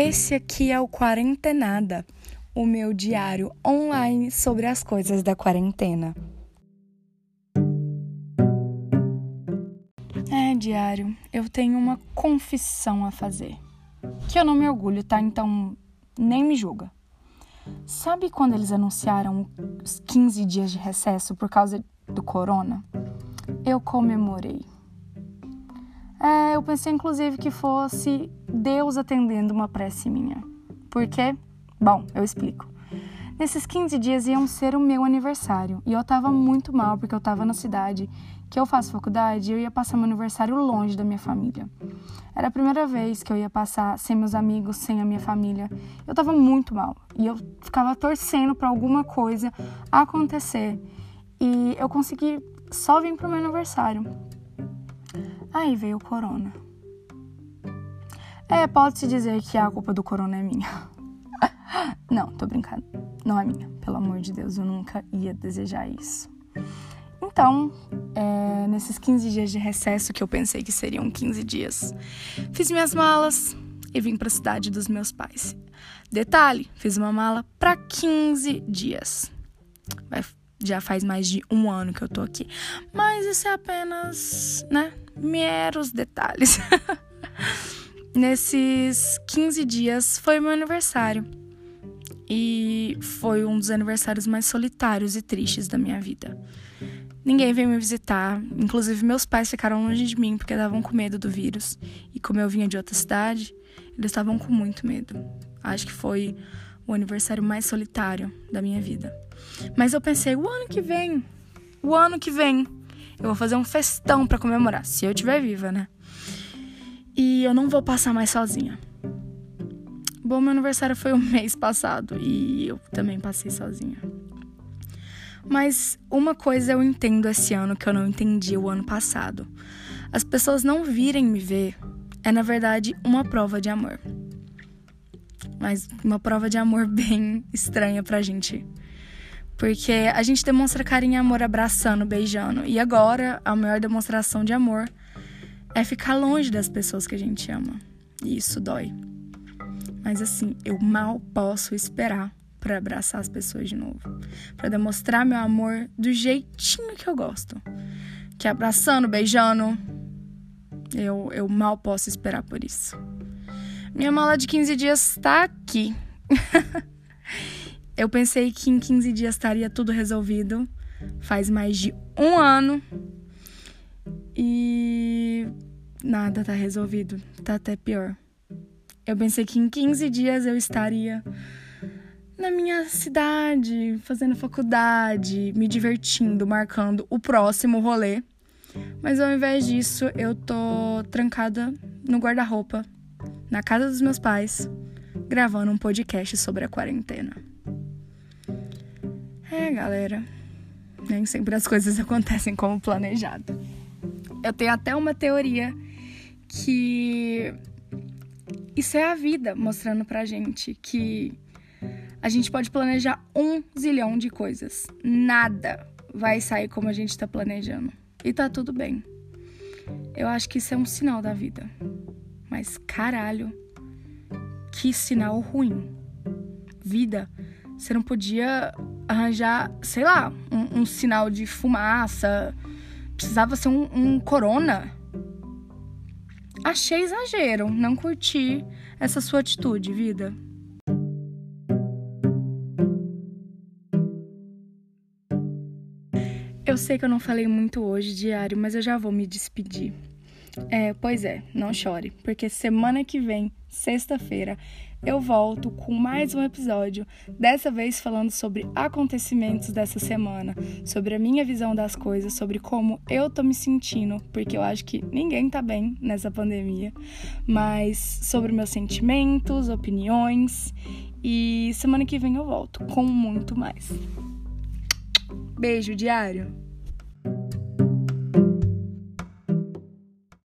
Esse aqui é o Quarentenada, o meu diário online sobre as coisas da quarentena. É, diário, eu tenho uma confissão a fazer. Que eu não me orgulho, tá? Então nem me julga. Sabe quando eles anunciaram os 15 dias de recesso por causa do corona? Eu comemorei. É, eu pensei inclusive que fosse Deus atendendo uma prece minha. Por quê? Bom, eu explico. Nesses 15 dias iam ser o meu aniversário e eu tava muito mal porque eu tava na cidade que eu faço faculdade e eu ia passar meu aniversário longe da minha família. Era a primeira vez que eu ia passar sem meus amigos, sem a minha família. Eu tava muito mal e eu ficava torcendo para alguma coisa acontecer. E eu consegui só vir pro meu aniversário. Aí veio o corona. É, pode-se dizer que a culpa do corona é minha. Não, tô brincando. Não é minha. Pelo amor de Deus, eu nunca ia desejar isso. Então, é, nesses 15 dias de recesso, que eu pensei que seriam 15 dias, fiz minhas malas e vim para a cidade dos meus pais. Detalhe: fiz uma mala para 15 dias. Vai, já faz mais de um ano que eu tô aqui. Mas isso é apenas, né? Meros detalhes. Nesses 15 dias foi meu aniversário. E foi um dos aniversários mais solitários e tristes da minha vida. Ninguém veio me visitar, inclusive meus pais ficaram longe de mim porque estavam com medo do vírus. E como eu vinha de outra cidade, eles estavam com muito medo. Acho que foi o aniversário mais solitário da minha vida. Mas eu pensei, o ano que vem, o ano que vem, eu vou fazer um festão para comemorar, se eu estiver viva, né? E eu não vou passar mais sozinha. Bom, meu aniversário foi o mês passado e eu também passei sozinha. Mas uma coisa eu entendo esse ano que eu não entendi o ano passado. As pessoas não virem me ver é na verdade uma prova de amor. Mas uma prova de amor bem estranha pra gente. Porque a gente demonstra carinho e amor abraçando, beijando. E agora a maior demonstração de amor é ficar longe das pessoas que a gente ama. E isso dói. Mas assim, eu mal posso esperar para abraçar as pessoas de novo, para demonstrar meu amor do jeitinho que eu gosto. Que abraçando, beijando. Eu, eu mal posso esperar por isso. Minha mala de 15 dias está aqui. eu pensei que em 15 dias estaria tudo resolvido. Faz mais de um ano. E nada tá resolvido. Tá até pior. Eu pensei que em 15 dias eu estaria na minha cidade, fazendo faculdade, me divertindo, marcando o próximo rolê. Mas ao invés disso, eu tô trancada no guarda-roupa, na casa dos meus pais, gravando um podcast sobre a quarentena. É, galera, nem sempre as coisas acontecem como planejado. Eu tenho até uma teoria que isso é a vida mostrando pra gente que a gente pode planejar um zilhão de coisas. Nada vai sair como a gente tá planejando. E tá tudo bem. Eu acho que isso é um sinal da vida. Mas caralho, que sinal ruim. Vida, você não podia arranjar, sei lá, um, um sinal de fumaça. Precisava ser um, um corona Achei exagero, não curti essa sua atitude, vida. Eu sei que eu não falei muito hoje, diário, mas eu já vou me despedir. É, pois é, não chore, porque semana que vem, sexta-feira, eu volto com mais um episódio, dessa vez falando sobre acontecimentos dessa semana, sobre a minha visão das coisas, sobre como eu tô me sentindo, porque eu acho que ninguém tá bem nessa pandemia, mas sobre meus sentimentos, opiniões, e semana que vem eu volto com muito mais. Beijo diário.